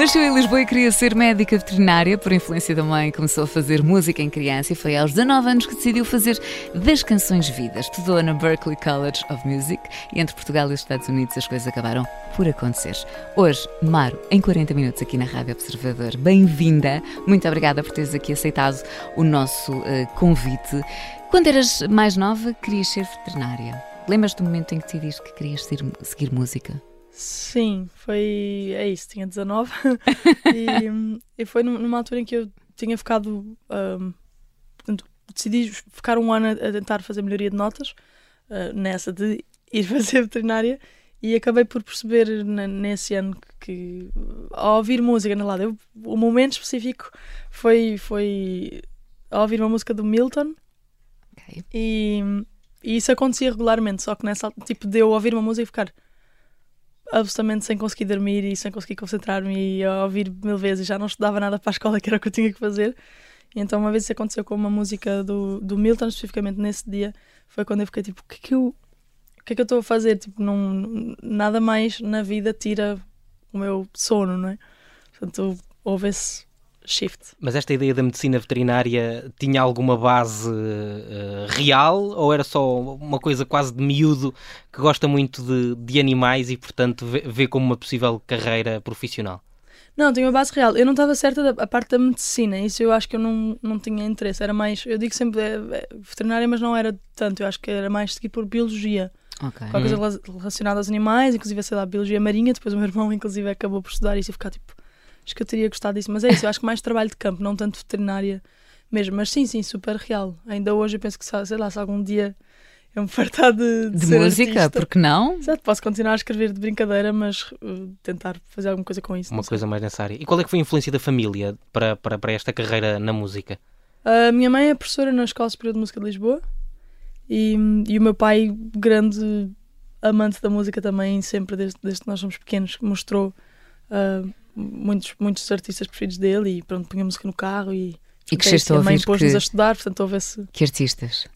Nasceu em Lisboa e queria ser médica veterinária. Por influência da mãe, começou a fazer música em criança e foi aos 19 anos que decidiu fazer das canções vidas. Estudou na Berklee College of Music e entre Portugal e os Estados Unidos as coisas acabaram por acontecer. Hoje, Maro, em 40 minutos aqui na Rádio Observador. Bem-vinda. Muito obrigada por teres aqui aceitado o nosso uh, convite. Quando eras mais nova, querias ser veterinária. Lembras do momento em que decidiste que querias seguir música? Sim, foi. É isso, tinha 19. e, e, foi numa altura em que eu tinha ficado. Um, portanto, decidi ficar um ano a, tentar fazer melhoria de notas, uh, nessa de ir fazer veterinária, e acabei por perceber nesse ano que, que, ao ouvir música na lado, eu, o momento específico foi, foi ao ouvir uma música do Milton. Okay. E, e isso acontecia regularmente, só que nessa tipo de eu ouvir uma música e ficar absolutamente sem conseguir dormir e sem conseguir concentrar-me e a ouvir mil vezes. Já não estudava nada para a escola, que era o que eu tinha que fazer. E então, uma vez isso aconteceu com uma música do, do Milton, especificamente nesse dia, foi quando eu fiquei tipo: o que é que eu, o que é que eu estou a fazer? Tipo, não, nada mais na vida tira o meu sono, não é? Portanto, houve esse shift. Mas esta ideia da medicina veterinária tinha alguma base uh, real ou era só uma coisa quase de miúdo que gosta muito de, de animais e, portanto, vê, vê, como uma possível carreira profissional? Não, tinha uma base real. Eu não estava certa da parte da medicina, isso eu acho que eu não, não tinha interesse. Era mais, eu digo sempre é, é, veterinária, mas não era tanto. Eu acho que era mais seguir por biologia. Okay. Qualquer coisa relacionada aos animais, inclusive, sei lá, biologia marinha. Depois o meu irmão, inclusive, acabou por estudar isso e ficar tipo acho que eu teria gostado disso. Mas é isso, eu acho que mais trabalho de campo, não tanto veterinária mesmo. Mas sim, sim, super real. Ainda hoje eu penso que, sei lá, se algum dia eu me fartar de, de, de música, artista, porque não? Exato, posso continuar a escrever de brincadeira, mas uh, tentar fazer alguma coisa com isso. Uma coisa mais nessa área. E qual é que foi a influência da família para, para, para esta carreira na música? A minha mãe é professora na Escola Superior de Música de Lisboa e, e o meu pai, grande amante da música também, sempre desde, desde que nós somos pequenos, mostrou uh, muitos, muitos artistas preferidos dele e pronto, punha música no carro e, e que a mãe pôs-nos que... a estudar, portanto houve esse... Que artistas?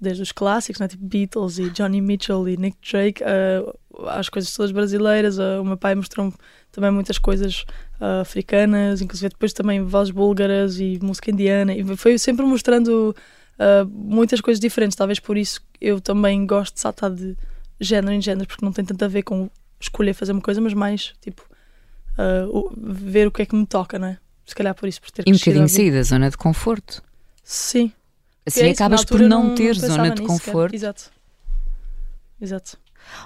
desde os clássicos, né? tipo Beatles e Johnny Mitchell e Nick Drake, uh, as coisas todas brasileiras. Uh, o meu pai mostrou-me também muitas coisas uh, africanas, inclusive depois também vozes búlgaras e música indiana. E foi sempre mostrando uh, muitas coisas diferentes. Talvez por isso eu também gosto de saltar de género em género, porque não tem tanto a ver com escolher fazer uma coisa, mas mais tipo uh, ver o que é que me toca, não é? Se calhar por isso, por ter E um bocadinho sair da zona de conforto. Sim. Assim é acabas por não, não ter zona de conforto. Exato. Exato.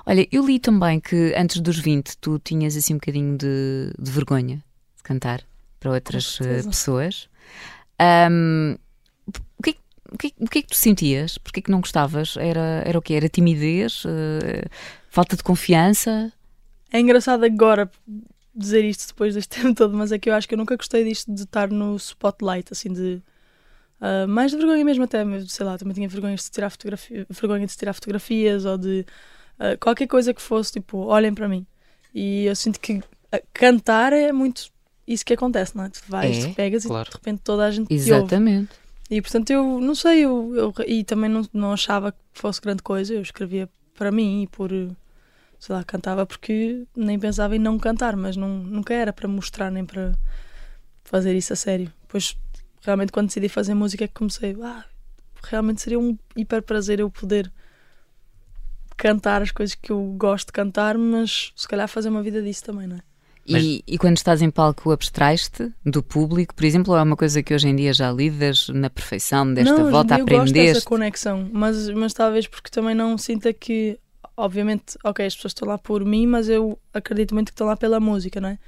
Olha, eu li também que antes dos 20 tu tinhas assim um bocadinho de, de vergonha de cantar para outras uh, pessoas. Um, o, que é, o, que, o que é que tu sentias? Porquê é que não gostavas? Era, era o quê? Era timidez? Uh, falta de confiança? É engraçado agora dizer isto depois deste tempo todo, mas é que eu acho que eu nunca gostei disto de estar no spotlight, assim, de. Uh, mais de vergonha mesmo até, sei lá, também tinha vergonha de tirar, fotografia, vergonha de tirar fotografias ou de uh, qualquer coisa que fosse, tipo, olhem para mim. E eu sinto que cantar é muito isso que acontece, não é? Tu vais, é, pegas claro. e de repente toda a gente Exatamente. te ouve. E portanto eu não sei, eu, eu e também não, não achava que fosse grande coisa, eu escrevia para mim e por sei lá, cantava porque nem pensava em não cantar, mas não, nunca era para mostrar nem para fazer isso a sério. Depois, realmente, quando decidi fazer música, é que comecei, ah, realmente seria um hiper prazer eu poder cantar as coisas que eu gosto de cantar, mas se calhar fazer uma vida disso também, não é? E, e, quando estás em palco, abstrais-te do público, por exemplo, é uma coisa que hoje em dia já lidas na perfeição desta não, volta a aprender? Não, eu gosto dessa conexão, mas, mas talvez porque também não sinta que obviamente, ok, as pessoas estão lá por mim, mas eu acredito muito que estão lá pela música, não é?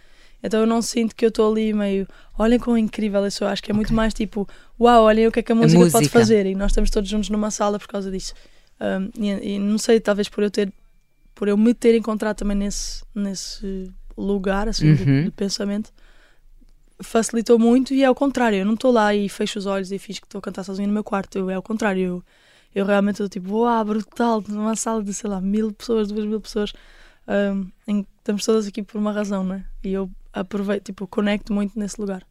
Então eu não sinto que eu estou ali meio, olhem quão incrível eu sou. Acho que é okay. muito mais tipo, uau, olhem o que é que a música, a música, pode fazer. E nós estamos todos juntos numa sala por causa disso. Um, e, e, não sei, talvez por eu ter, por eu me ter encontrado também nesse, nesse lugar assim uhum. de, de, pensamento, facilitou muito. E é ao contrário, eu não estou lá e fecho os olhos e fiz que estou a cantar sozinho no meu quarto. Eu, é ao contrário, eu eu realmente estou tipo, uau, brutal, numa sala de sei lá, mil pessoas, duas mil pessoas, um, em, estamos todas aqui por uma razão, não é? E eu aproveito, tipo, conecto muito nesse lugar.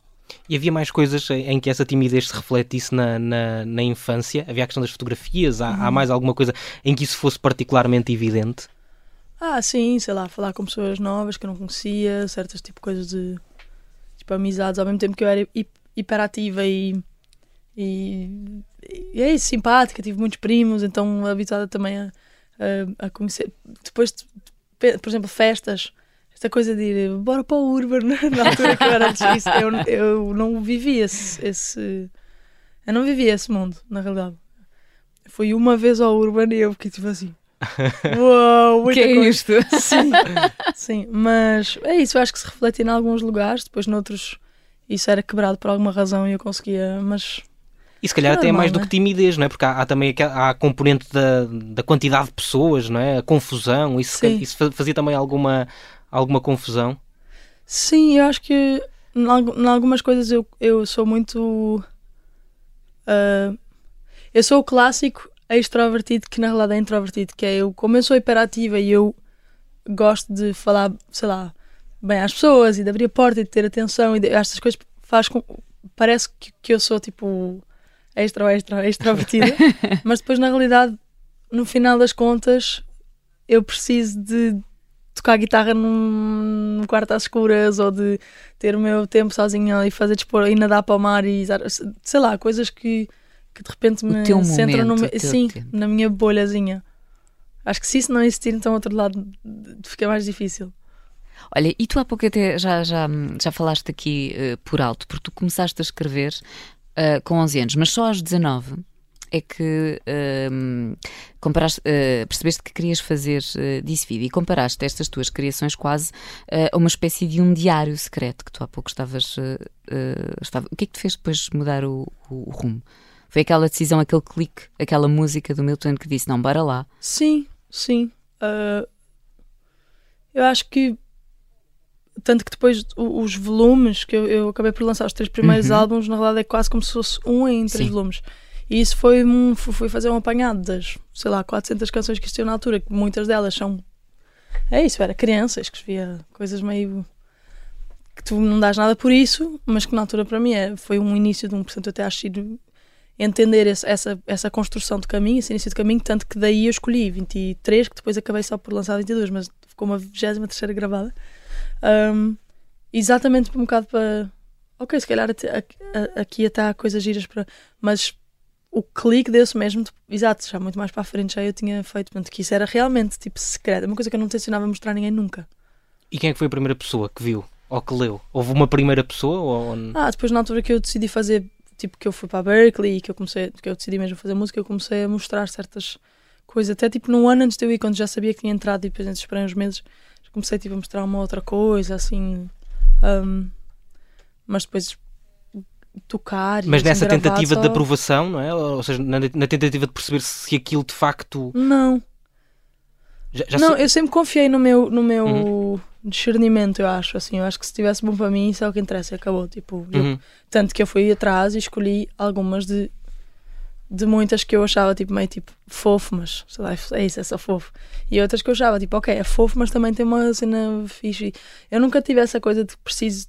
E havia mais coisas em que essa timidez se refletisse na, na, na infância? Havia a questão das fotografias? Há, uhum. há, mais alguma coisa em que isso fosse particularmente evidente? Ah, sim, sei lá, falar com pessoas novas que eu não conhecia, certas tipo coisas de tipo amizades, ao mesmo tempo que eu era hi- hiperativa e, e, e é isso, simpática, tive muitos primos, então habituada também a, a, a conhecer. Depois, de- de- por exemplo, festas, esta coisa de ir bora para o Urban na altura que eu era isso, eu, eu não vivi esse, esse. Eu não vivi esse mundo, na realidade. Fui uma vez ao Urban e eu fiquei tipo assim. Uau, O muita que é coisa. isto? Sim, sim, mas é isso, eu acho que se reflete em alguns lugares, depois noutros isso era quebrado por alguma razão e eu conseguia, mas E se calhar É até é mais normal, do que é? timidez, não é? Porque há, há também há a componente da, da quantidade de pessoas, não é? A confusão, isso, isso fa- fazia também alguma, alguma confusão. sim, eu acho que em algu- em algumas coisas eu, eu sou muito. ah, eu sou o clássico extrovertido que na realidade é introvertido, que é eu, como eu sou hiperativa e eu gosto de falar, sei lá, bem às pessoas e de abrir a porta e de ter atenção e de, estas coisas faz com. Parece que, que eu sou tipo extra, extra, extrovertida, mas depois na realidade, no final das contas, eu preciso de tocar guitarra num, num quarto às escuras ou de ter o meu tempo sozinha e fazer dispor e nadar para o mar e sei lá, coisas que, que de repente me centram no sim, tempo. na minha bolhazinha. Acho que se isso não existir, então outro lado fica mais difícil. Olha, e tu há pouco até já, já, já falaste aqui eh, por alto, porque tu começaste a escrever eh, com 11 anos, mas só aos 19 é que comparaste, eh, percebeste que querias fazer uh, disso vida e comparaste estas tuas criações quase a uma espécie de um diário secreto que tu há pouco estavas. estava... O que é que te fez depois mudar o, o- o rumo? Foi aquela decisão, aquele clique, aquela música do Milton que disse: não, bora lá. Sim, sim. Eu acho que tanto que depois os volumes que eu, eu acabei por lançar os três primeiros Uhum. álbuns, na verdade é quase como se fosse um em três Sim. volumes. E isso foi um, fui fazer um apanhado das, sei lá, 400 canções que existiam na altura, que muitas delas são. É isso, era criança, escrevia coisas meio. que tu não dás nada por isso, mas que na altura para mim é, foi um início de um. Portanto, eu até acho ir entender esse- essa, essa construção de caminho, esse início de caminho, tanto que daí eu escolhi 23, que depois acabei só por lançar 22, mas ficou uma 23 gravada. Um, exatamente um bocado para. Ok, se calhar até- aqui, aqui até há coisas giras para. Mas o clique desse mesmo, tipo, exato, já muito mais para a frente já eu tinha feito, portanto, que isso era realmente tipo secreto, é uma coisa que eu não tencionava mostrar a ninguém nunca. E quem é que foi a primeira pessoa que viu ou que leu? Houve uma primeira pessoa? Ou... Ah, depois na altura que eu decidi fazer, tipo, que eu fui para a Berkeley e que eu comecei, que eu decidi mesmo fazer música, eu comecei a mostrar certas coisas, até tipo num ano antes de eu ir, quando já sabia que tinha entrado e depois esperei uns meses, comecei tipo a mostrar uma outra coisa, assim, um, mas depois tocar Mas nessa tentativa só- de aprovação, não é? Ou seja, na, na tentativa de perceber se aquilo de facto. Não, Já, já não, se- eu sempre confiei no meu, no meu Uhum. discernimento, eu acho, assim, eu acho que se estivesse bom para mim, isso é o que interessa, e acabou, tipo, eu Uhum. Tanto que eu fui atrás e escolhi algumas de, de muitas que eu achava tipo, meio tipo fofo, mas sei lá, é isso, é só fofo. E outras que eu achava tipo, ok, é fofo, mas também tem uma cena fixe. Eu nunca tive essa coisa de que preciso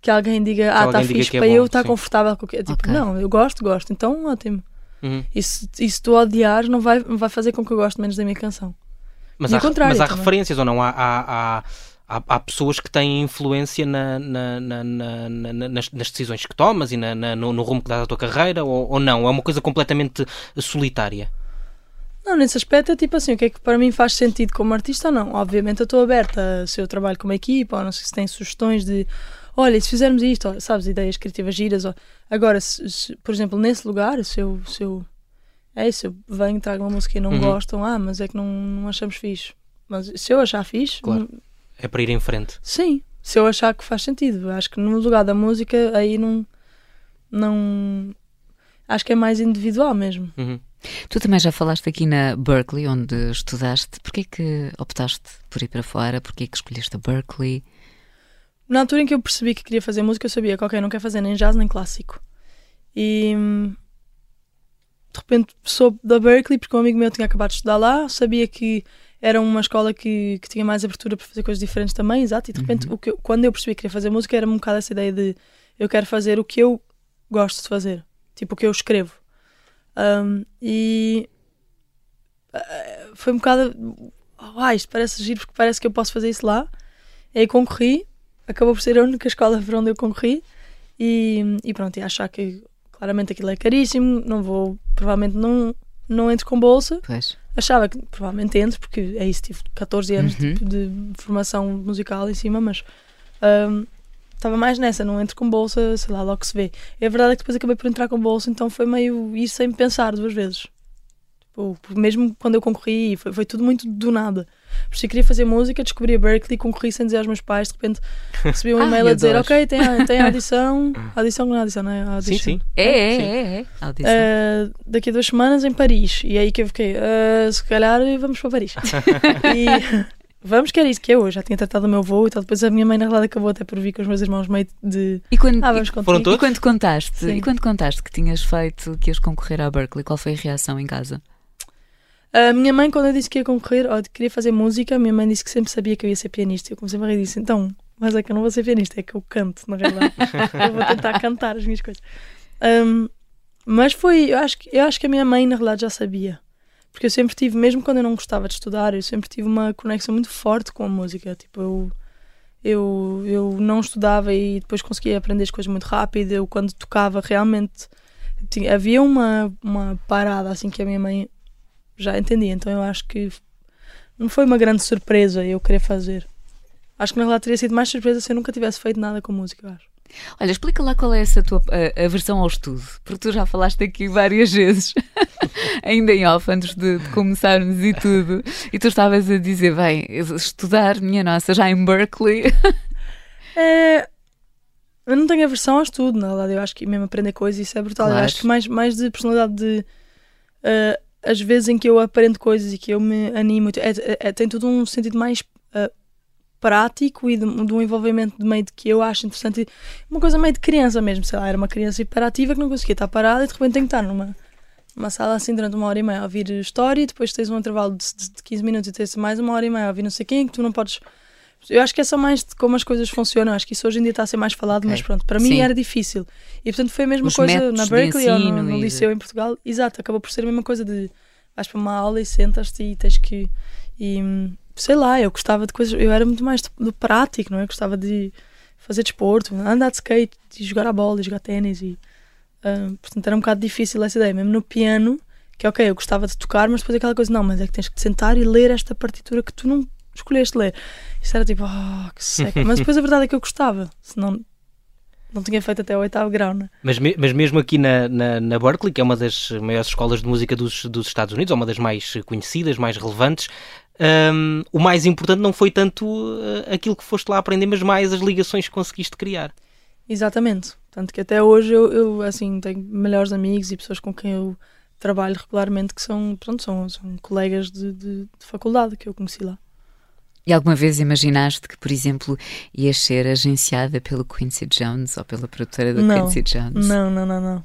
que alguém diga, ah, está fixe é para bom, eu estar sim. confortável com o que Tipo, Ok. não, eu gosto, gosto, então ótimo. Uhum. E se, e se tu odiares, não vai, vai fazer com que eu goste menos da minha canção. Mas, E há, mas há também. referências ou não? Há, há, há, há, há pessoas que têm influência na, na- na- na- na- na- nas, nas decisões que tomas e no, no rumo que dás à tua carreira ou, ou não? É uma coisa completamente solitária. Não, nesse aspecto é tipo assim, o que é que para mim faz sentido como artista ou não? Obviamente eu estou aberta se eu trabalho com uma equipa ou não sei se tem sugestões de olha, e se fizermos isto, ou, sabes, ideias criativas giras. Ou... Agora, se- se- por exemplo, nesse lugar, se eu, se eu é isso, eu venho, trago uma música e não Uhum. gostam, ah, mas é que não, não achamos fixe. Mas se eu achar fixe, Claro. É para ir em frente. sim, se eu achar que faz sentido. Acho que no lugar da música aí não. não acho que é mais individual mesmo. Uhum. Tu também já falaste aqui na Berkeley, onde estudaste. Porquê que optaste por ir para fora? Porquê que escolheste a Berkeley? Na altura em que eu percebi que queria fazer música, eu sabia que, ok, não quero fazer nem jazz nem clássico. E de repente soube da Berkeley, porque um amigo meu tinha acabado de estudar lá, sabia que era uma escola que, que tinha mais abertura para fazer coisas diferentes também, exato. E de repente, o que eu- quando eu percebi que queria fazer música, era um bocado essa ideia de eu quero fazer o que eu gosto de fazer, tipo o que eu escrevo. Hum, e eh, foi um bocado ah, isto parece giro porque parece que eu posso fazer isso lá. E aí concorri, acabou por ser a única escola para onde eu concorri e, e pronto, e achar que claramente aquilo é caríssimo, não vou, provavelmente não, não entro com bolsa. Pois. Achava que provavelmente entro, porque é isso, tive 14 anos Uhum. de, de formação musical em cima, mas hum, estava mais nessa, não entro com bolsa, sei lá, logo se vê. E a verdade é que depois acabei por entrar com bolsa, então foi meio isso sem pensar duas vezes. Tipo, mesmo quando eu concorri, foi, foi tudo muito do nada. Por isso eu queria fazer música, descobri a Berkeley, concorri sem dizer aos meus pais, de repente recebi um Ai, e-mail a dizer: adoro. Ok, tem a, tem a audição. Audição não é audição, não é? A Sim, audition. sim. É, é, Sim. é, é. Audição. Uh, daqui a duas semanas em Paris. E aí que eu fiquei, uh, se calhar vamos para Paris. e vamos, que era isso que eu já tinha tratado o meu voo e tal. Depois a minha mãe, na verdade, acabou até por vir com os meus irmãos meio de. E quando, Ah, vamos e, e quando contaste, Sim. e quando contaste que tinhas feito, que ias concorrer à Berkeley, qual foi a reação em casa? A minha mãe, quando eu disse que ia concorrer, ou que queria fazer música, a minha mãe disse que sempre sabia que eu ia ser pianista. Eu comecei a rir e disse: Então, mas é que eu não vou ser pianista, é que eu canto, na realidade. eu vou tentar cantar as minhas coisas. Um, mas foi, eu acho, que- eu acho que a minha mãe, na realidade, já sabia. Porque eu sempre tive, mesmo quando eu não gostava de estudar, eu sempre tive uma conexão muito forte com a música. Tipo, eu, eu, eu não estudava e depois conseguia aprender as coisas muito rápido. Eu, quando tocava, realmente tinha- havia uma, uma parada assim que a minha mãe já entendia. Então eu acho que não foi uma grande surpresa eu querer fazer. Acho que na realidade teria sido mais surpresa se eu nunca tivesse feito nada com música, eu acho. Olha, explica lá qual é essa tua a, a versão ao estudo, porque tu já falaste aqui várias vezes, ainda em off, antes de, de começarmos e tudo, e tu estavas a dizer, bem, estudar, minha nossa, já em Berkeley, É, eu não tenho aversão ao estudo, na verdade. Eu acho que mesmo aprender coisas, isso é brutal. Claro. Eu acho que mais, mais de personalidade de. eh, as vezes em que eu aprendo coisas e que eu me animo, é, é- tem tudo um sentido mais eh, prático e de, de um envolvimento de meio de que eu acho interessante. Uma coisa meio de criança mesmo, sei lá, era uma criança hiperativa que não conseguia estar parada e de repente tem que estar numa, numa sala assim durante uma hora e meia a ouvir história e depois tens um intervalo de, de, de 15 minutos e tens mais uma hora e meia a ouvir não sei quem que tu não podes. Eu acho que é só mais de como as coisas funcionam. Acho que isso hoje em dia está a ser mais falado, Ok. mas pronto, para mim Sim. era difícil. E portanto foi a mesma Os coisa na Berkeley ou no, no liceu em Portugal. Exato, acabou por ser a mesma coisa de vais para uma aula e sentas-te e tens que. E sei lá, eu gostava de coisas. Eu era muito mais do, do prático, não é? Eu gostava de fazer desporto, andar de skate, de jogar a bola, de jogar ténis. E, hum, portanto era um bocado difícil essa ideia. Mesmo no piano, que é ok, eu gostava de tocar, mas depois aquela coisa, não, mas é que tens que te sentar e ler esta partitura que tu não escolheste ler. Isso era tipo, oh, que seca. Mas depois a verdade é que eu gostava, senão não tinha feito até o oitavo grau, né? Mas, me- mas mesmo aqui na, na, na Berkeley, que é uma das maiores escolas de música dos, dos Estados Unidos, ou uma das mais conhecidas, mais relevantes, hum, o mais importante não foi tanto uh, aquilo que foste lá aprender, mas mais as ligações que conseguiste criar. Exatamente. Tanto que até hoje eu, eu, assim, tenho melhores amigos e pessoas com quem eu trabalho regularmente que são, pronto, são, são colegas de, de, de faculdade que eu conheci lá. E alguma vez imaginaste que, por exemplo, ias ser agenciada pelo Quincy Jones ou pela produtora do Não, Quincy Jones? Não, não, não, não.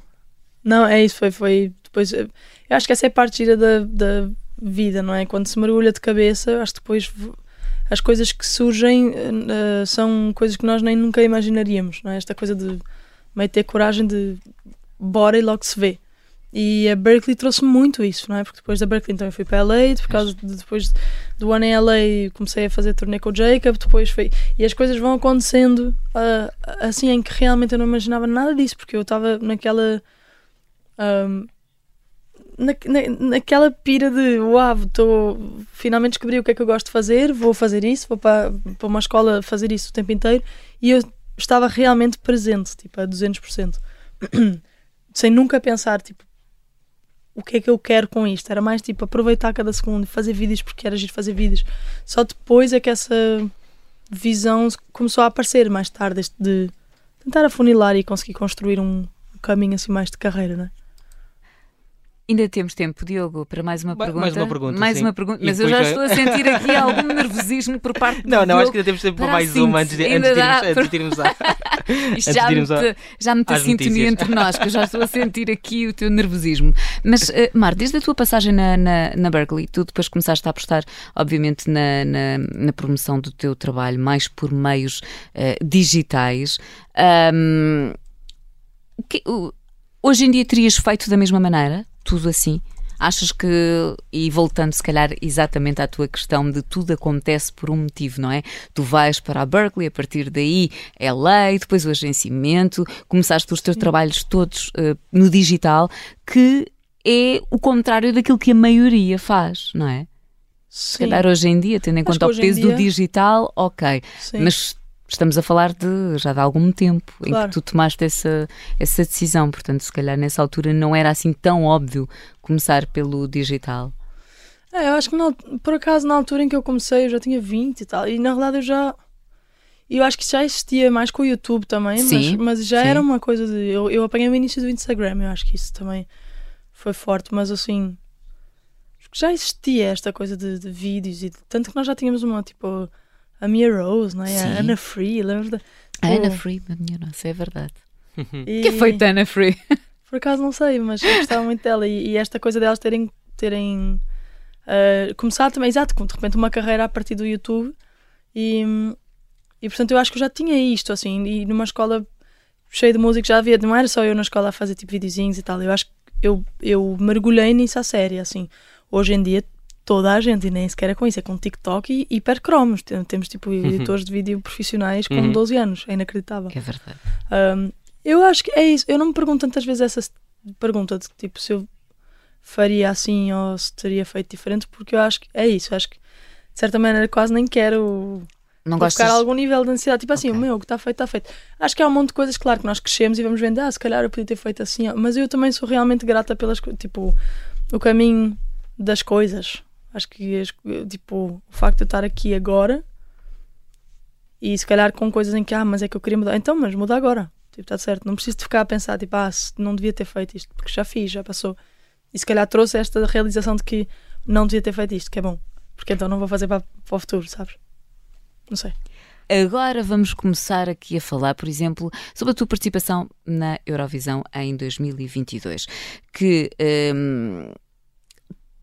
Não, é isso, foi, foi depois. eh, Eu acho que essa é a parte gira da, da vida, não é? Quando se mergulha de cabeça, acho que depois as coisas que surgem eh, são coisas que nós nem nunca imaginaríamos, não é? Esta coisa de meio ter coragem de bora e logo se vê. E a Berkeley trouxe muito isso, não é? Porque depois da Berkeley então eu fui para LA, por causa de, depois do ano em LA comecei a fazer turnê com o Jacob, depois foi. E as coisas vão acontecendo ah, assim em que realmente eu não imaginava nada disso, porque eu estava naquela. ahm, na, na- naquela pira de uau, tô, finalmente descobri o que é que eu gosto de fazer, vou fazer isso, vou para, para uma escola fazer isso o tempo inteiro e eu estava realmente presente, tipo, a 200%. Sem nunca pensar, tipo, o que é que eu quero com isto? Era mais tipo aproveitar cada segundo, fazer vídeos porque era giro fazer vídeos. Só depois é que essa visão começou a aparecer mais tarde, de tentar afunilar e conseguir construir um caminho assim mais de carreira, não é? Ainda temos tempo, Diogo, para mais uma Ma- pergunta. mais uma pergunta, Mais sim. uma pergunta. Mas eu já estou a sentir aqui algum nervosismo por parte do Não, não, acho que ainda temos tempo para mais uma antes de, antes de irmos, antes de irmos a- Isto já irmos já me às sintonia notícias. entre nós, que eu já estou a sentir aqui o teu nervosismo. Mas, uh, Mar, desde a tua passagem na, na, na Berkeley, tu depois começaste a apostar, obviamente, na, na, na promoção do teu trabalho, mais por meios eh, digitais. O que- o- hoje em dia terias feito da mesma maneira? Tudo assim? Achas que, e voltando se calhar exatamente à tua questão de tudo acontece por um motivo, não é? Tu vais para a Berkeley, a partir daí é lei, depois o agenciamento, começaste os teus Sim. trabalhos todos uh, no digital, que é o contrário daquilo que a maioria faz, não é? Sim. Se calhar hoje em dia, tendo em conta o peso dia... do digital, ok. Sim. Mas estamos a falar de já de algum tempo claro. em que tu tomaste essa, essa decisão. Portanto, se calhar nessa altura não era assim tão óbvio começar pelo digital. É, eu acho que não, por acaso na altura em que eu comecei eu já tinha 20 e tal. E na realidade eu já. Eu acho que já existia mais com o YouTube também, sim, mas, mas já sim. era uma coisa de. Eu, eu apanhei o início do Instagram, eu acho que isso também foi forte, mas assim. Já existia esta coisa de, de vídeos e de, tanto que nós já tínhamos uma tipo a Mia Rose, não é? Sim. A Anna Free, lembra? A Anna Free, minha nossa, é verdade. E... Que foi Anna Free? Por acaso não sei, mas eu gostava muito dela e, e esta coisa delas terem, terem uh, começado também, exato, de repente uma carreira a partir do YouTube e, e portanto eu acho que eu já tinha isto, assim, e numa escola cheia de música já havia, não era só eu na escola a fazer tipo videozinhos e tal, eu acho que eu, eu mergulhei nisso a sério, assim. Hoje em dia toda a gente, e nem sequer é com isso, é com TikTok e hipercromos. Temos tipo uhum. editores de vídeo profissionais com uhum. 12 anos, é inacreditável. É verdade. Um, eu acho que é isso. Eu não me pergunto tantas vezes essa pergunta de tipo se eu faria assim ou se teria feito diferente, porque eu acho que é isso. Eu acho que de certa maneira quase nem quero não gostas... algum nível de ansiedade. Tipo assim, okay. o meu, o que está feito, está feito. Acho que há um monte de coisas, claro, que nós crescemos e vamos vendo, ah, se calhar eu podia ter feito assim, mas eu também sou realmente grata pelas tipo, o caminho das coisas. Acho que, tipo, o facto de eu estar aqui agora e se calhar com coisas em que, ah, mas é que eu queria mudar. Então, mas muda agora. Tipo, está certo. Não preciso de ficar a pensar, tipo, ah, não devia ter feito isto, porque já fiz, já passou. E se calhar trouxe esta realização de que não devia ter feito isto, que é bom. Porque então não vou fazer para, para o futuro, sabes? Não sei. Agora vamos começar aqui a falar, por exemplo, sobre a tua participação na Eurovisão em 2022, que hum,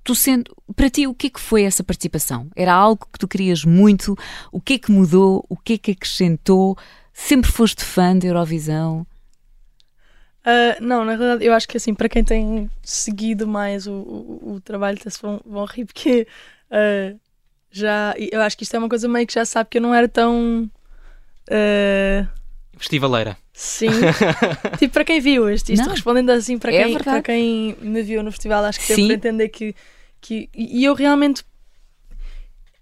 tu sendo, para ti, o que é que foi essa participação? Era algo que tu querias muito? O que é que mudou? O que é que acrescentou? Sempre foste fã da Eurovisão? Uh, não, na realidade, eu acho que assim, para quem tem seguido mais o, o, o trabalho, vão, vão rir, porque uh, já eu acho que isto é uma coisa meio que já sabe que eu não era tão. Uh... Festivaleira. Sim. tipo, para quem viu isto, isto respondendo assim para é quem, é para quem me viu no festival, acho que Sim. deu para entender que que, e eu realmente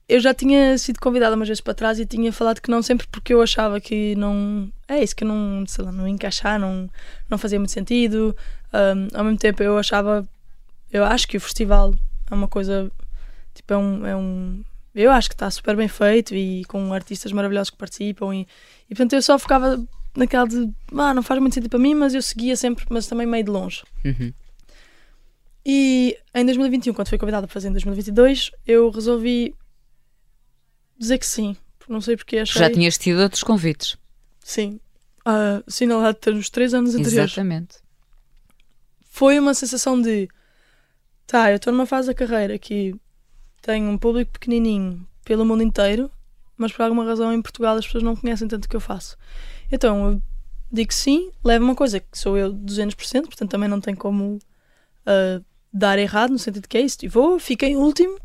eu já tinha sido convidada umas vezes para trás e tinha falado que não sempre porque eu achava que não é isso que não sei lá, não encaixar não não fazia muito sentido um, ao mesmo tempo eu achava eu acho que o festival é uma coisa tipo é um, é um eu acho que está super bem feito e com artistas maravilhosos que participam e, e portanto eu só ficava naquela de ah, não faz muito sentido para mim mas eu seguia sempre mas também meio de longe uhum. E em 2021, quando fui convidada para fazer em 2022, eu resolvi dizer que sim. Não sei porque achei. Já tinhas tido outros convites. Sim. Uh, sim, na verdade, ter nos três anos anteriores. Exatamente. Foi uma sensação de. Tá, eu estou numa fase da carreira que tenho um público pequenininho pelo mundo inteiro, mas por alguma razão em Portugal as pessoas não conhecem tanto o que eu faço. Então eu digo sim, levo uma coisa que sou eu 200%, portanto também não tem como uh, dar errado, no sentido que é isso, e vou, fiquei último,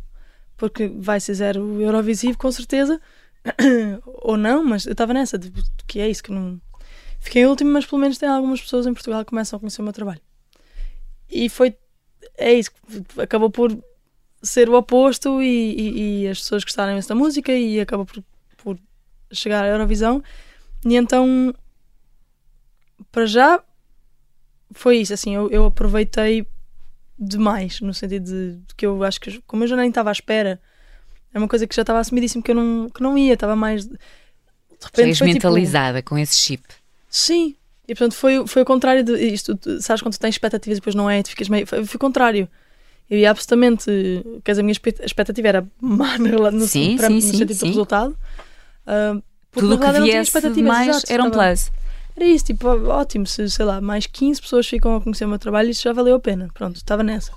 porque vai ser zero Eurovisivo com certeza, ou não, mas eu estava nessa, de, que é isso, que não. Fiquei último, mas pelo menos tem algumas pessoas em Portugal que começam a conhecer o meu trabalho. E foi. É isso, acabou por ser o oposto e, e, e as pessoas gostarem desta música e acabou por, por chegar à Eurovisão. E então, para já, foi isso, assim, eu, eu aproveitei demais, no sentido de, de, que eu acho que, como eu já nem estava à espera, é uma coisa que já estava assumidíssimo que eu não, que não ia, estava mais. De repente. Já tipo mentalizada tipo, com esse chip. Sim, e portanto foi, foi o contrário de isto. Sabes quando tu tens expectativas e depois não é, tu ficas meio. Foi, foi o contrário. Eu ia absolutamente. Quer dizer, a minha expectativa era má no, sim, para, sim, no sim, sentido sim. do resultado. Uh, Tudo o que viesse mais era um plus. Era isso, tipo, ótimo, se, sei lá, mais 15 pessoas ficam a conhecer o meu trabalho, isso já valeu a pena. Pronto, estava nessa.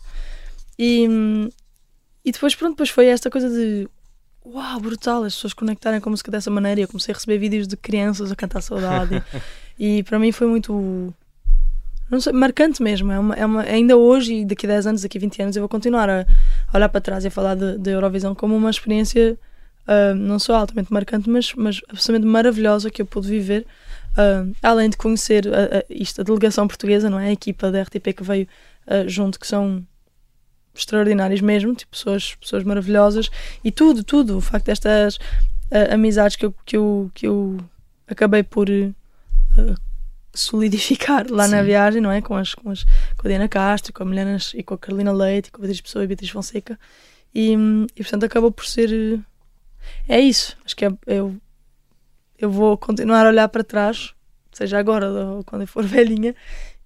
E, e depois, pronto, depois foi esta coisa de uau, brutal, as pessoas conectarem com a música dessa maneira. E eu comecei a receber vídeos de crianças a cantar saudade. e, e para mim foi muito. não sei, marcante mesmo. É uma, é uma, ainda hoje, e daqui a 10 anos, daqui a 20 anos, eu vou continuar a olhar para trás e a falar da Eurovisão como uma experiência uh, não só altamente marcante, mas, mas absolutamente maravilhosa que eu pude viver. Uh, além de conhecer a, a, isto, a delegação portuguesa, não é? A equipa da RTP que veio uh, junto, que são extraordinários mesmo, tipo, pessoas, pessoas maravilhosas e tudo, tudo. O facto destas amizades que eu, que, eu, que eu acabei por solidificar lá Sim. na viagem, não é? Com, as, com, as, com a Diana Castro, com a Milena e com a Carolina Leite, com a Beatriz Pessoa e a Beatriz Fonseca. E, e portanto acabou por ser. É isso. Acho que é, eu, eu vou continuar a olhar para trás, seja agora ou quando eu for velhinha,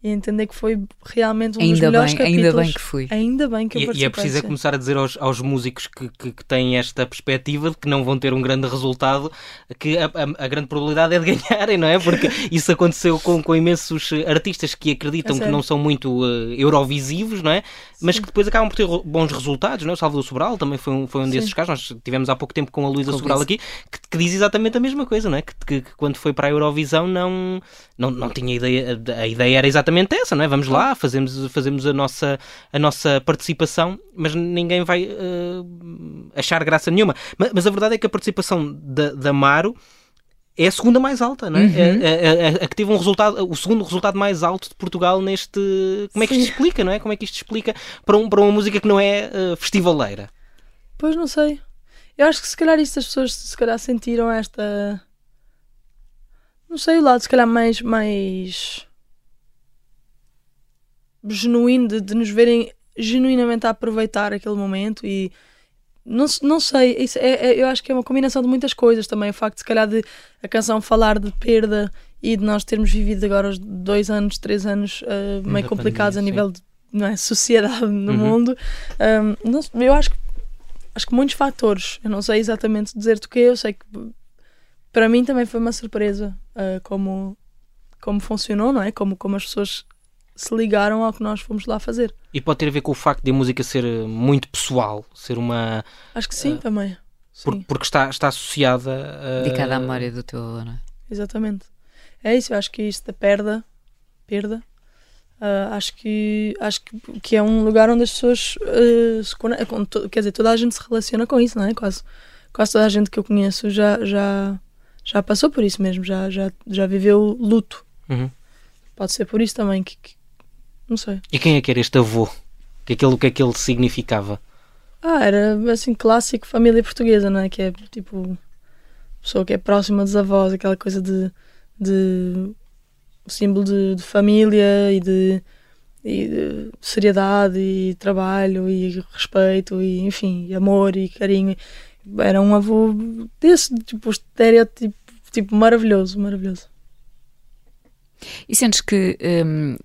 e entender que foi realmente um ainda dos melhores bem, capítulos. Ainda bem que fui. Ainda bem que eu E, e é preciso é começar a dizer aos, aos músicos que, que, que, têm esta perspectiva de que não vão ter um grande resultado, que a, a, a grande probabilidade é de ganharem, não é? Porque isso aconteceu com, com imensos artistas que acreditam é que não são muito uh, eurovisivos, não é? Mas Sim. que depois acabam por ter bons resultados, não é? O Salvador Sobral também foi um, foi um desses casos. Nós tivemos há pouco tempo com a Luísa Sobral aqui, que, que, diz exatamente a mesma coisa, não é? Que, que, que, quando foi para a Eurovisão não, não, não tinha ideia, a ideia era exatamente essa, não é? Vamos lá, fazemos, fazemos a, nossa, a nossa participação, mas ninguém vai uh, achar graça nenhuma. Mas, mas, a verdade é que a participação da, da Maro é a segunda mais alta, não é? Uhum. É, é, é, é, que teve um resultado, o segundo resultado mais alto de Portugal neste. Como é que isto Sim. explica, não é? Como é que isto explica para, um, para uma música que não é uh, festivaleira? Pois não sei. Eu acho que se calhar isto as pessoas se calhar sentiram esta. Não sei, o lado se calhar mais. mais genuíno de, de nos verem genuinamente a aproveitar aquele momento e não, não sei, isso é, é, eu acho que é uma combinação de muitas coisas também. O facto de, se calhar, de a canção falar de perda e de nós termos vivido agora os dois anos, três anos uh, meio complicados pandemia, a nível sim. de não é, sociedade no uhum. mundo. Um, não, eu acho que, acho que muitos fatores. Eu não sei exatamente dizer-te o que eu sei que para mim também foi uma surpresa uh, como, como funcionou, não é? Como, como as pessoas se ligaram ao que nós fomos lá fazer. E pode ter a ver com o facto de a música ser eh, muito pessoal, ser uma. Acho que sim, uh, também. Sim. Por, porque está, está associada a. Dedicada à memória do teu avô, não é? Exatamente. É isso, eu acho que isto da perda, perda, uh, acho, que, acho que, que é um lugar onde as pessoas uh, se conectam, quer dizer, toda a gente se relaciona com isso, não é? Quase, quase toda a gente que eu conheço já, já, já passou por isso mesmo, já, já, já viveu luto. Uhum. Pode ser por isso também que, que não sei. E quem é que era este avô? Que aquele, o que é que ele significava? Ah, era assim, clássico família portuguesa, não é? Que é tipo. Pessoa que é próxima dos avós, aquela coisa de. de símbolo de, de família e de, e de, seriedade e trabalho e respeito e enfim, e amor e carinho. Era um avô desse, tipo, estereótipo tipo, maravilhoso, maravilhoso. E sentes que hum,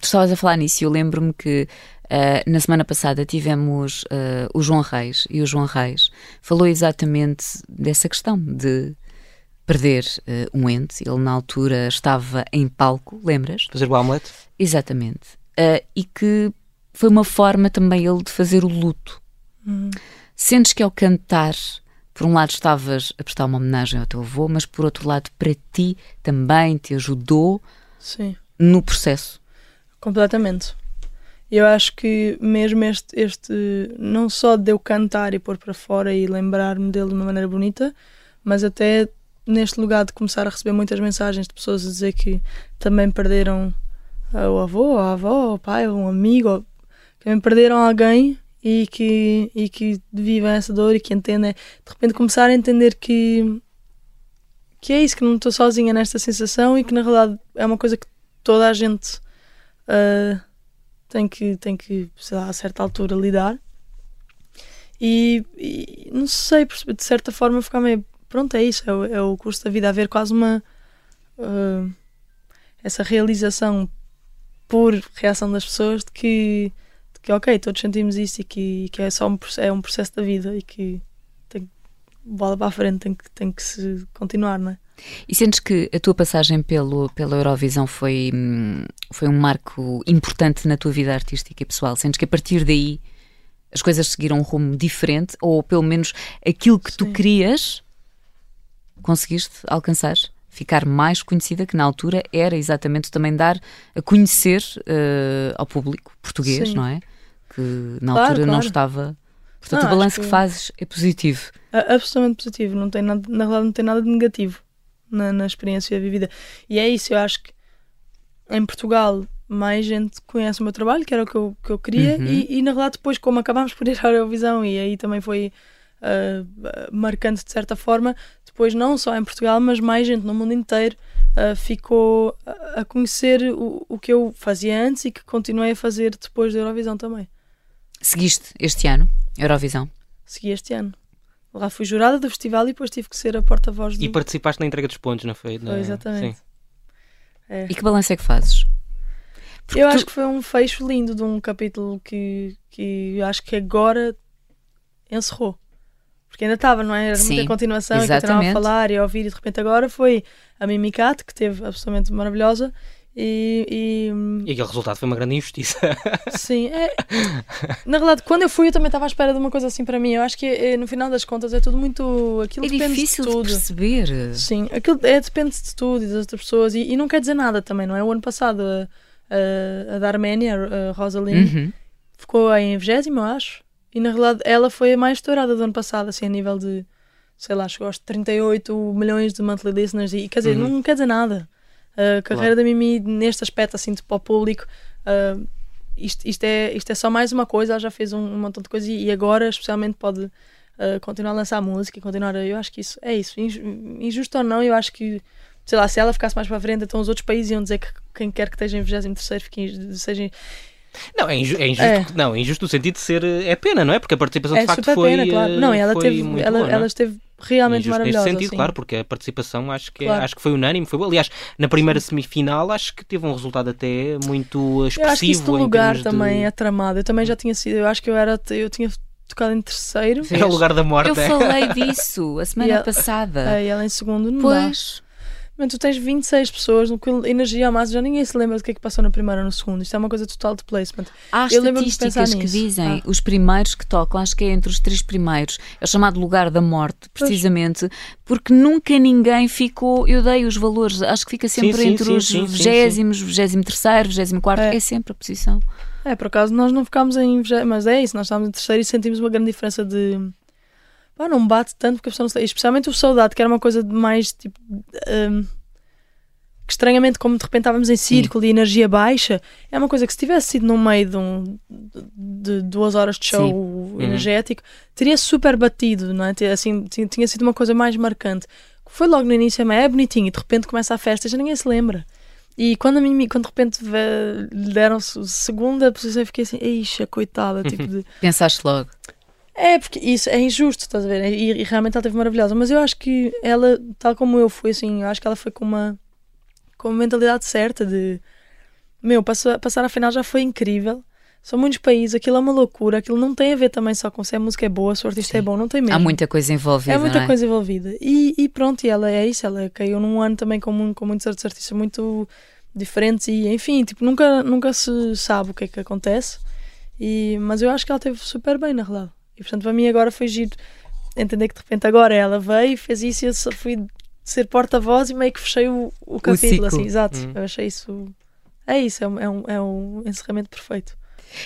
tu estavas a falar nisso e eu lembro-me que uh, na semana passada tivemos uh, o João Reis e o João Reis falou exatamente dessa questão de perder uh, um ente. Ele na altura estava em palco, lembras? Fazer o Hamlet? Exatamente. e que foi uma forma também ele de fazer o luto. Hum. Sentes que ao cantar por um lado estavas a prestar uma homenagem ao teu avô, mas por outro lado para ti também te ajudou Sim. no processo. Completamente. Eu acho que mesmo este, este não só de eu cantar e pôr para fora e lembrar-me dele de uma maneira bonita, mas até neste lugar de começar a receber muitas mensagens de pessoas a dizer que também perderam o avô, a avó, o pai, um amigo, que também perderam alguém e que, e que vivem essa dor e que entendem, de repente começar a entender que, que é isso, que não estou sozinha nesta sensação e que na realidade é uma coisa que toda a gente uh, tem que, tem que, sei lá, a certa altura lidar. E, e, não sei, de certa forma ficar meio. Pronto, é isso, é o, é o curso da vida, haver quase uma. Uh, essa realização por reação das pessoas de que, de que ok, todos sentimos isso e que, que é só um, é um processo da vida e que tem bola para a frente, tem que, tem que se continuar, não é? E sentes que a tua passagem pelo, pela Eurovisão foi, hum, foi um marco importante na tua vida artística e pessoal? Sentes que a partir daí as coisas seguiram um rumo diferente? Ou pelo menos aquilo que Sim. tu querias conseguiste alcançar? ficar mais conhecida, que na altura era exatamente também dar a conhecer uh, ao público português, Sim. não é? Que na claro, altura claro. não estava. Portanto, não, o balanço que... que fazes é positivo. Absolutamente positivo, não tem nada, na verdade não tem nada de negativo na, na experiência vivida. E é isso, eu acho que em Portugal mais gente conhece o meu trabalho, que era o que eu, que eu queria, uhum. e, e, na verdade depois, como acabámos por ir à Eurovisão, e aí também foi uh, marcante de certa forma, depois não só em Portugal, mas mais gente no mundo inteiro uh, ficou a conhecer o, o que eu fazia antes e que continuei a fazer depois da Eurovisão também. Seguiste este ano Eurovisão? Segui este ano. Lá fui jurada do festival e depois tive que ser a porta-voz do... E participaste na entrega dos pontos, não foi? Foi, exatamente. É. E que balanço é que fazes? Porque eu tu... acho que foi um fecho lindo de um capítulo que, que eu acho que agora encerrou. Porque ainda estava, não é? Era Sim, muita continuação exatamente. e continuava a falar e a ouvir, e de repente agora foi a Mimicat, que teve absolutamente maravilhosa, e, e... e aquele resultado foi uma grande injustiça. Sim, é... na verdade, quando eu fui, eu também estava à espera de uma coisa assim para mim. Eu acho que é, no final das contas é tudo muito. Aquilo é depende difícil de, tudo. de perceber. Sim, aquilo é, depende de tudo e das outras pessoas. E, e, não quer dizer nada também, não é? O ano passado, a, a, a da Arménia, a Rosalind, uhum. ficou em 20, eu acho. E na realidade, ela foi a mais estourada do ano passado, assim, a nível de. Sei lá, chegou aos 38 milhões de monthly listeners. E quer dizer, uhum. não quer dizer nada. A carreira claro. da Mimi, neste aspecto, assim, de para o público, uh, isto, isto, é, isto é só mais uma coisa. Ela já fez um, um montão de coisas e, e agora, especialmente, pode uh, continuar a lançar música e continuar. A, eu acho que isso é isso. Injusto ou não, eu acho que, sei lá, se ela ficasse mais para a frente, então os outros países iam dizer que quem quer que esteja em 23 fique, seja. Não, é, injusto, é injusto, é. não, é injusto no sentido de ser. É pena, não é? Porque a participação é de facto foi. Pena, claro. Não, ela foi teve. Ela, boa, ela esteve realmente maravilhosa. Nesse sentido, assim. claro, porque a participação acho que, é, claro. acho que foi unânime. Foi, aliás, na primeira sim. semifinal acho que teve um resultado até muito expressivo. Eu acho que isso do lugar também de... é tramado. Eu também já tinha sido, eu acho que eu era, eu tinha tocado em terceiro. Era o lugar da morte. Eu é? falei disso a semana ela, passada. E ela em segundo não pois. Mas tu tens 26 pessoas, no que energia a massa, já ninguém se lembra do que é que passou na primeira ou no segundo. Isto é uma coisa total de placement. Há eu estatísticas que dizem ah. os primeiros que tocam, acho que é entre os três primeiros, é o chamado lugar da morte, precisamente, pois. porque nunca ninguém ficou. Eu dei os valores, acho que fica sempre sim, entre sim, os vigésimos, vigésimo terceiro, vigésimo quarto, é. é sempre a posição. É, por acaso nós não ficámos em. Mas é isso, nós estávamos em terceiro e sentimos uma grande diferença de pá, não bate tanto porque a pessoa não sei. Especialmente o saudade, que era uma coisa mais tipo. Um, que estranhamente, como de repente estávamos em círculo Sim. e energia baixa, é uma coisa que se tivesse sido no meio de, um, de duas horas de show Sim. Uhum. energético, uhum. teria super batido, não é? Assim, tinha, sido uma coisa mais marcante. Foi logo no início, mas é bonitinho e de repente começa a festa e já ninguém se lembra. E quando a mim, quando de repente lhe deram segunda posição, eu fiquei assim, eixa, coitada, tipo de... Pensaste logo. É, porque isso é injusto, estás a ver? E, e, realmente ela teve maravilhosa. Mas eu acho que ela, tal como eu fui, assim, eu acho que ela foi com uma, com uma mentalidade certa de meu, passar, passar a final já foi incrível. São muitos países, aquilo é uma loucura, aquilo não tem a ver também só com se a música é boa, se o artista é Sim. é bom, não tem mesmo. Há muita coisa envolvida. É muita é? coisa envolvida. E, e, pronto, e ela é isso, ela caiu num ano também com, com muitos outros artistas muito diferentes e enfim, tipo, nunca, nunca se sabe o que é que acontece. E, mas eu acho que ela teve super bem na realidade. E portanto, para mim agora foi giro entender que de repente agora ela veio, fez isso e eu só fui ser porta-voz e meio que fechei o, o capítulo, o assim, exato. Hum. Eu achei isso. É isso, é um, é, um, é um encerramento perfeito.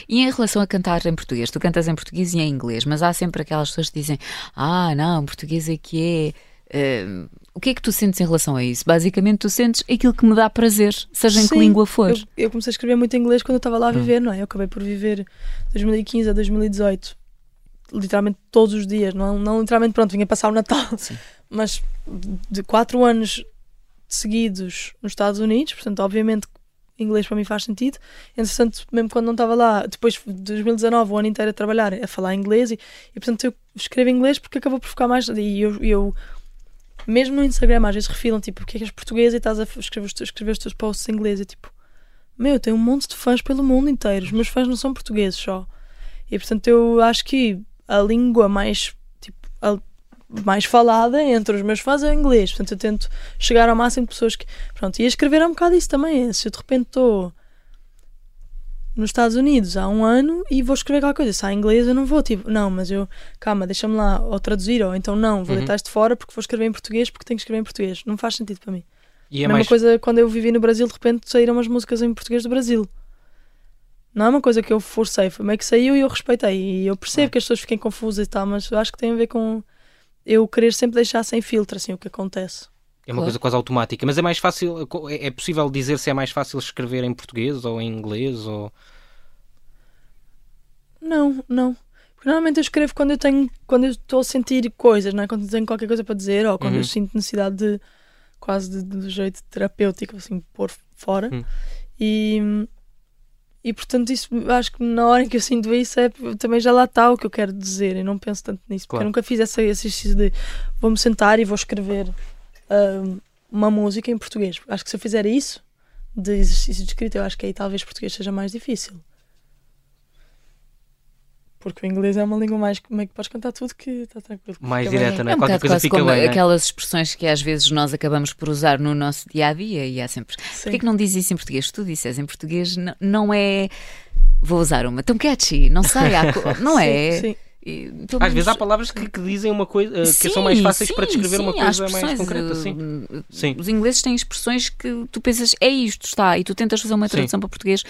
E em relação a cantar em português, tu cantas em português e em inglês, mas há sempre aquelas pessoas que dizem: Ah, não, português é que é. Uh, o que é que tu sentes em relação a isso? Basicamente, tu sentes aquilo que me dá prazer, seja em Sim, que língua for. Eu, eu, comecei a escrever muito inglês quando eu estava lá a hum. viver, hum. não é? Eu acabei por viver 2015 a 2018 literalmente todos os dias, não, não literalmente, pronto, vinha passar o Natal, Sim. mas de quatro anos seguidos nos Estados Unidos, portanto, obviamente, inglês para mim faz sentido. Entretanto, mesmo quando não estava lá, depois de 2019, o ano inteiro a trabalhar, a falar inglês, e, e portanto eu escrevo inglês porque acabou por ficar mais. E eu, eu mesmo no Instagram, às vezes refilam, tipo, porque é que és português e estás a escrever, escrever os teus posts em inglês? E tipo, meu, tenho um monte de fãs pelo mundo inteiro, os meus fãs não são portugueses só. E portanto eu acho que a língua mais, tipo, a, mais falada entre os meus fãs é o inglês. Portanto, eu tento chegar ao máximo de pessoas que. Pronto, e escrever é um bocado isso também. Se eu de repente estou nos Estados Unidos há um ano e vou escrever aquela coisa. Se há inglês, eu não vou, tipo, não, mas eu, calma, deixa-me lá ou traduzir, ou então não, vou uhum. deitar isto fora porque vou escrever em português porque tenho que escrever em português. Não faz sentido para mim. E é Mesma mais... coisa quando eu vivi no Brasil, de repente saíram umas músicas em português do Brasil. Não é uma coisa que eu forcei, foi meio que saiu e eu respeitei. E eu percebo Ah. que as pessoas fiquem confusas e tal, mas eu acho que tem a ver com eu querer sempre deixar sem filtro assim o que acontece. É uma Claro. coisa quase automática, mas é mais fácil, é é possível dizer se é mais fácil escrever em português ou em inglês ou... Não, não. Porque normalmente eu escrevo quando eu tenho, quando eu estou a sentir coisas, não é? Quando eu tenho qualquer coisa para dizer ou quando Uhum. eu sinto necessidade de quase de, de jeito terapêutico, assim, pôr fora. Hum. E, e portanto, isso acho que na hora em que eu sinto isso é também já lá está o que eu quero dizer. Eu não penso tanto nisso, porque Claro. eu nunca fiz esse exercício de vou-me sentar e vou escrever ahm, uma música em português. Acho que se eu fizer isso, de exercício de escrita, eu acho que aí talvez português seja mais difícil. Porque o inglês é uma língua mais como é que podes cantar tudo que está tranquilo. que Mais direta, não é? É um Qualquer coisa fica como bem, não é? aquelas expressões que às vezes nós acabamos por usar no nosso dia a dia e há sempre. Sim. Porquê que não diz isso em português? Se tu disseres em português, n- não é. Vou usar uma tão catchy, não sei, há não é? Sim, sim. Às vezes menos- há palavras que, que dizem uma coisa, eh, que Sim, são mais fáceis para sim, descrever uma sim, há coisa mais concreta, uh, sim. uh, Sim. Os ingleses têm expressões que tu pensas, é isto, está, e tu tentas fazer uma Sim. tradução para português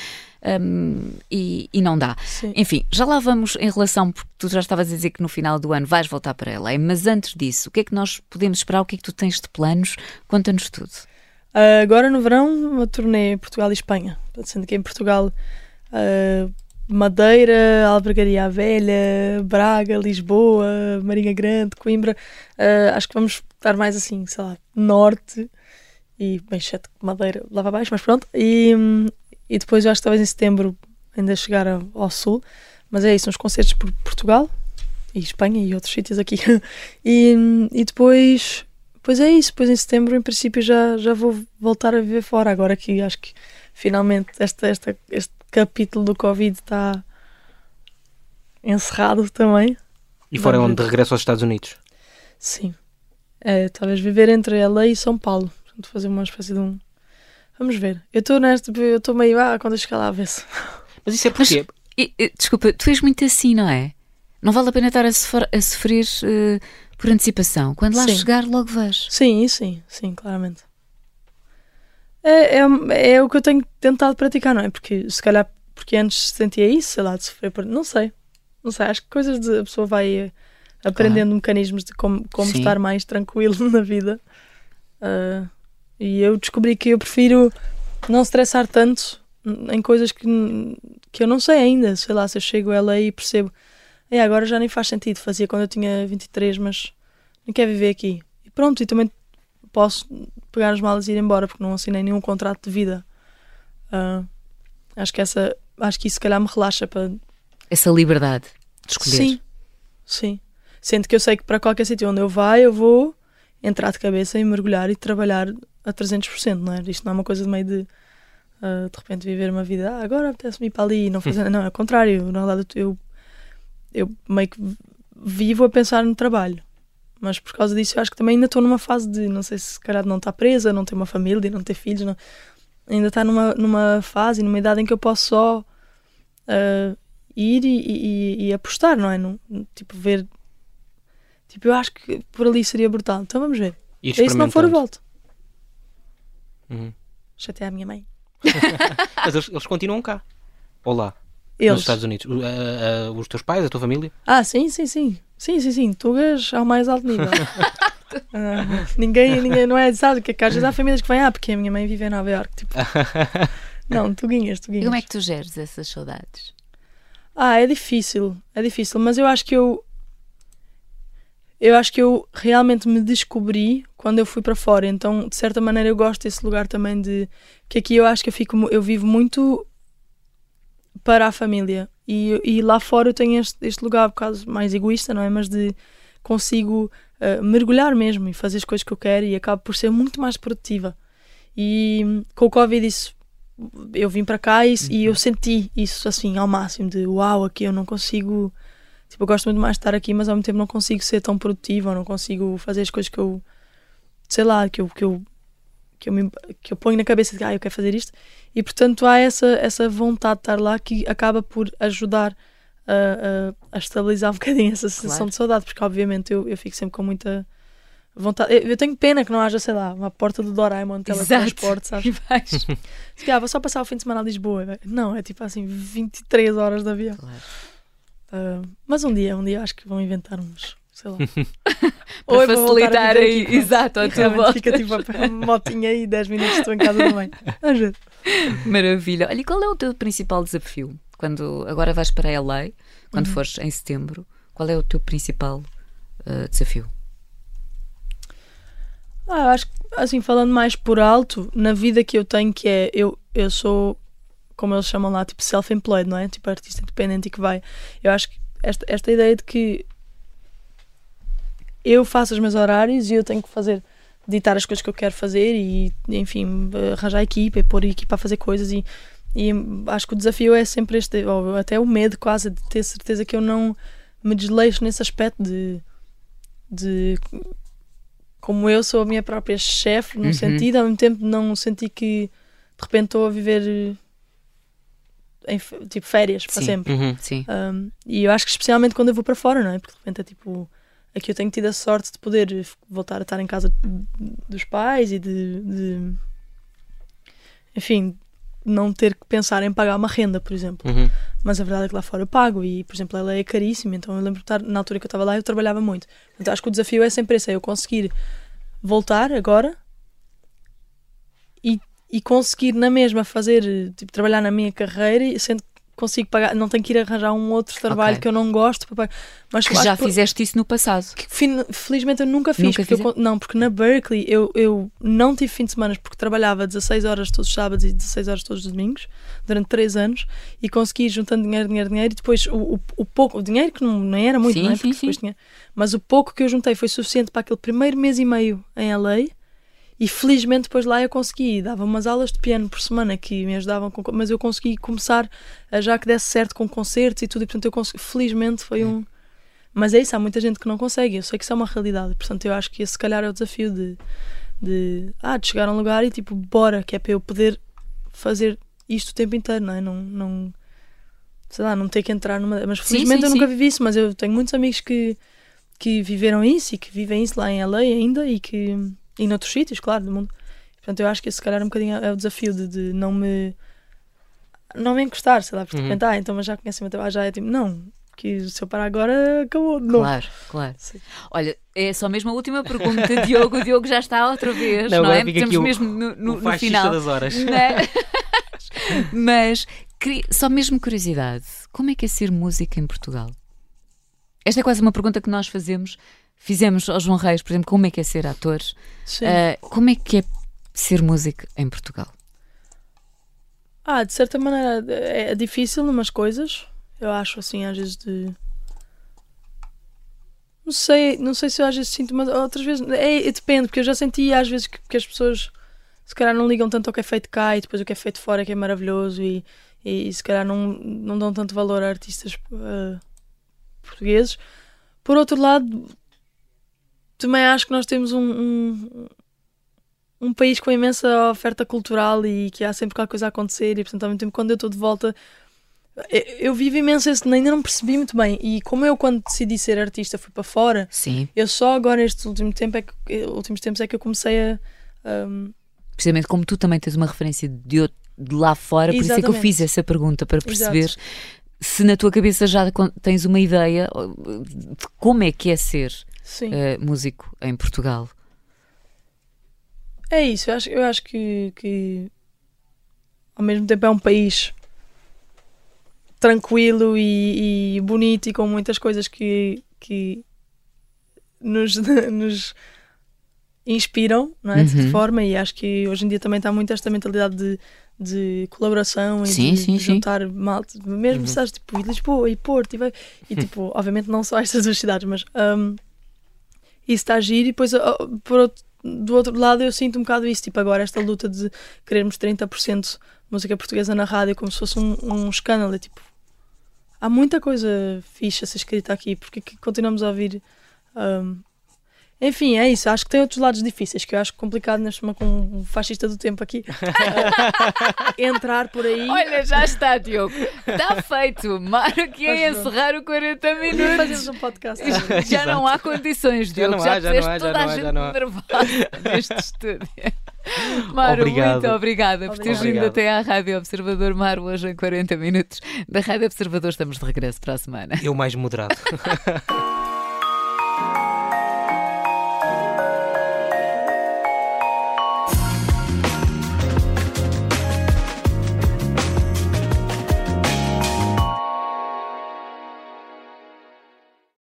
um, e, e não dá. Sim. Enfim, já lá vamos em relação, porque tu já estavas a dizer que no final do ano vais voltar para ela, mas antes disso, o que é que nós podemos esperar? O que é que tu tens de planos? Conta-nos tudo. Ah, agora no verão, uma turnê Portugal e Espanha. Sendo que em Portugal, ah, Madeira, Albergaria Velha, Braga, Lisboa, Marinha Grande, Coimbra. Ah, acho que vamos estar mais assim, sei lá, norte e bem chato Madeira lá para baixo, mas pronto. E, e depois eu acho que talvez em setembro ainda chegar ao, sul. Mas é isso, uns concertos por Portugal e Espanha e outros sítios aqui. e, e depois Pois é isso, pois em setembro, em princípio, já, já vou voltar a viver fora. Agora que acho que finalmente esta, esta, este capítulo do Covid está encerrado também. E fora Vamos onde regresso aos Estados Unidos. Sim. É, talvez viver entre LA e São Paulo. Portanto, fazer uma espécie de um. Vamos ver. Eu estou nesta, eu estou meio. Ah, quando eu chegar lá, a ver se. Mas isso é porque E, e, desculpa, tu és muito assim, não é? Não vale a pena estar a, sofrer, a sofrer, eh, por antecipação. Quando lá Sim. chegar, logo vais. Sim, isso sim, sim, claramente. É, é, é o que eu tenho tentado praticar, não é? Porque se calhar porque antes sentia isso, sei lá, de sofrer por. Não sei. Não sei, acho que coisas de a pessoa vai eh, aprendendo mecanismos de como, como Sim. estar mais tranquilo na vida. Ah, e eu descobri que eu prefiro não estressar tanto em coisas que, que eu não sei ainda. Sei lá, se eu chego a ela e percebo, é, agora já nem faz sentido. Fazia quando eu tinha 23, mas não quero viver aqui. E pronto, e também posso pegar as malas e ir embora porque não assinei nenhum contrato de vida. Ah, acho que essa, acho que isso se calhar me relaxa para Essa liberdade de escolher. Sim, sim. Sendo que eu sei que para qualquer sítio onde eu vá, eu vou entrar de cabeça e mergulhar e trabalhar a 300%, não é? Isto não é uma coisa de meio de ah, de repente viver uma vida, ah, agora apetece-me ir para ali e não fazer. não, é o contrário. Na verdade, eu, eu meio que vivo a pensar no trabalho. Mas por causa disso, eu acho que também ainda estou numa fase de, não sei se se calhar não estar presa, não ter uma família, não ter filhos, não- ainda está numa, numa fase, numa idade em que eu posso só ah, ir e, e- e apostar, não é? Tipo, ver. Tipo, eu acho que por ali seria brutal. Então vamos ver. E se não for, eu volto. Uhum. Chatear a minha mãe. Mas eles, eles continuam cá. Ou lá, nos Eles. Estados Unidos. A- a- os teus pais, a tua família? Ah, sim, sim, sim. Sim, sim, sim. Tugas ao mais alto nível. Ah, ninguém, ninguém, não é, sabe? Que às vezes há famílias que vêm, ah, porque a minha mãe vive em Nova Iorque. Tipo, não, tuguinhas, E tuguinhas. como é que tu geres essas saudades? Ah, é difícil, é difícil, mas eu acho que eu eu acho que eu realmente me descobri quando eu fui para fora, então de certa maneira eu gosto desse lugar também de que aqui eu acho que eu fico eu vivo muito para a família e, e lá fora eu tenho este, este lugar um bocado mais egoísta, não é? Mas de consigo eh, mergulhar mesmo e fazer as coisas que eu quero e acabo por ser muito mais produtiva. E com o Covid isso eu vim para cá e, e eu senti isso assim ao máximo de uau, aqui eu não consigo tipo, eu gosto muito mais de estar aqui, mas ao mesmo tempo não consigo ser tão produtiva, não consigo fazer as coisas que eu sei lá, que eu, que eu, que eu, me, que eu ponho na cabeça de ah, eu quero fazer isto e portanto há essa, essa vontade de estar lá que acaba por ajudar a, a, a estabilizar um bocadinho essa sensação Claro. de saudade, porque obviamente eu, eu fico sempre com muita vontade. Eu, eu tenho pena que não haja, sei lá, uma porta do Doraemon teletransporte, sabes? E vais. Se calhar, vou só passar o fim de semana a Lisboa. Não, é tipo assim, 23 horas de avião. Claro. Ah, mas um dia, um dia acho que vão inventar uns, sei lá. Para a facilitar aí, exato, a tua volta. fica tipo a motinha aí, 10 minutos estou em casa também. Ver. Maravilha. Olha, e qual é o teu principal desafio? Quando agora vais para LA, Uhum. quando fores em setembro, qual é o teu principal uh, desafio? Ah, acho que, assim, falando mais por alto, na vida que eu tenho, que é, eu, eu sou, como eles chamam lá, tipo self-employed, não é? Tipo artista independente e que vai. Eu acho que esta, esta ideia de que eu faço os meus horários e eu tenho que fazer, ditar as coisas que eu quero fazer e, enfim, arranjar equipa e pôr a equipa a fazer coisas e, e acho que o desafio é sempre este, ou até o medo quase de ter certeza que eu não me desleixo nesse aspecto de, de como eu sou a minha própria chefe, num Uhum. sentido, ao mesmo tempo não senti que de repente estou a viver em tipo férias para Sim. sempre. Uhum. Sim. Um, e eu acho que especialmente quando eu vou para fora, não é? Porque de repente é tipo. Aqui eu tenho tido a sorte de poder voltar a estar em casa dos pais e de. de- enfim, não ter que pensar em pagar uma renda, por exemplo. Uhum. Mas a verdade é que lá fora eu pago e, por exemplo, ela é caríssima. Então eu lembro de estar, na altura que eu estava lá, eu trabalhava muito. Então acho que o desafio é sempre esse: é eu conseguir voltar agora e, e conseguir na mesma fazer, tipo, trabalhar na minha carreira, e sendo que consigo pagar, não tenho que ir arranjar um outro trabalho Ok. que eu não gosto. para pagar. Mas Que já que- fizeste isso no passado. que felizmente eu nunca fiz. Nunca porque eu não, porque na Berkeley eu, eu não tive fim de semana porque trabalhava 16 horas todos os sábados e 16 horas todos os domingos durante 3 anos e consegui ir juntando dinheiro, dinheiro, dinheiro e depois o, o, o pouco, o dinheiro que não, nem era muito, Sim, não é? sim, Porque sim. tinha- mas o pouco que eu juntei foi suficiente para aquele primeiro mês e meio em LA. E felizmente depois lá eu consegui, dava umas aulas de piano por semana que me ajudavam, com, mas eu consegui começar a já que desse certo com concertos e tudo, e portanto eu consegui, felizmente foi um, mas é isso, há muita gente que não consegue. Eu sei que isso é uma realidade. Portanto, eu acho que esse, se calhar, é o desafio de, de, ah, de chegar a um lugar e tipo, bora, que é para eu poder fazer isto o tempo inteiro, não é? Não, não sei lá, não ter que entrar numa. Mas Sim, felizmente sim, eu nunca sim. vivi isso, mas eu tenho muitos amigos que, que viveram isso e que vivem isso lá em LA ainda e que. E noutros sítios, claro, do mundo. Portanto, eu acho que esse, se calhar, é um bocadinho é o desafio de, de não me. não me encostar, sei lá, porque Uhum. ah, então, mas já conhecem o meu trabalho, já é tipo, não, que se eu parar agora, acabou de novo. Claro, claro. Sim. Olha, é só mesmo a última pergunta, Diogo. O Diogo já está outra vez, Não, não, agora é? fica Estamos aqui o- mesmo no, no- o no final. das horas. Mas, mas queria- só mesmo curiosidade, como é que é ser música em Portugal? Esta é quase uma pergunta que nós fazemos. Fizemos ao João Reis, por exemplo, como é que é ser ator? Ah, como é que é ser músico em Portugal? Ah, de certa maneira é é difícil numas coisas. Eu acho assim, às vezes de. Não sei, não sei se eu às vezes sinto, mas outras vezes. É, é- depende, porque eu já senti às vezes que, que as pessoas se calhar não ligam tanto ao que é feito cá e depois o que é feito fora que é maravilhoso e, e, se calhar não, não dão tanto valor a artistas ah, portugueses. Por outro lado, também acho que nós temos um, um, um país com imensa oferta cultural e que há sempre qualquer coisa a acontecer e portanto ao mesmo tempo quando eu estou de volta eu, eu vivo imenso esse, ainda não percebi muito bem e como eu quando decidi ser artista fui para fora Sim, eu só agora este último tempo é que eh, últimos tempos é que eu comecei a um, precisamente como tu também tens uma referência de, out- de lá fora, por isso é que eu Exatamente. fiz essa pergunta para Exato. perceber se na tua cabeça já tens uma ideia de como é que é ser sim eh, músico em Portugal. É isso, eu acho, eu acho que, que ao mesmo tempo é um país tranquilo e, e bonito e com muitas coisas que, que nos, nos inspiram, não é? De certa Uhum. forma, e acho que hoje em dia também está muito esta mentalidade de, de colaboração e Sim, de, sim, de sim. juntar malta, mesmo Uhum. sabes, tipo, Lisboa e Porto e, vai- e tipo, obviamente não só estas duas cidades, mas um, isso está giro e depois por do outro lado eu sinto um bocado isso, tipo agora esta luta de querermos 30% música portuguesa na rádio como se fosse um, um escândalo, é tipo há muita coisa fixe a ser escrita aqui, porque é continuamos a ouvir um, Enfim, é isso. Acho que tem outros lados difíceis que eu acho complicado neste momento com um fascista do tempo aqui. eh, entrar por aí. Olha, já está, Diogo. Está feito. A Mas pronto. encerrar o 40 E minutos. fazemos um podcast. Já não há condições, Já Diogo. não Já, há, já há, já toda não a há, gente já não há. nervosa neste estúdio. Maro, Obrigado. muito obrigada por teres vindo até à Rádio Observador Maro hoje em 40 minutos. Da Rádio Observador estamos de regresso para a semana. Eu mais moderado.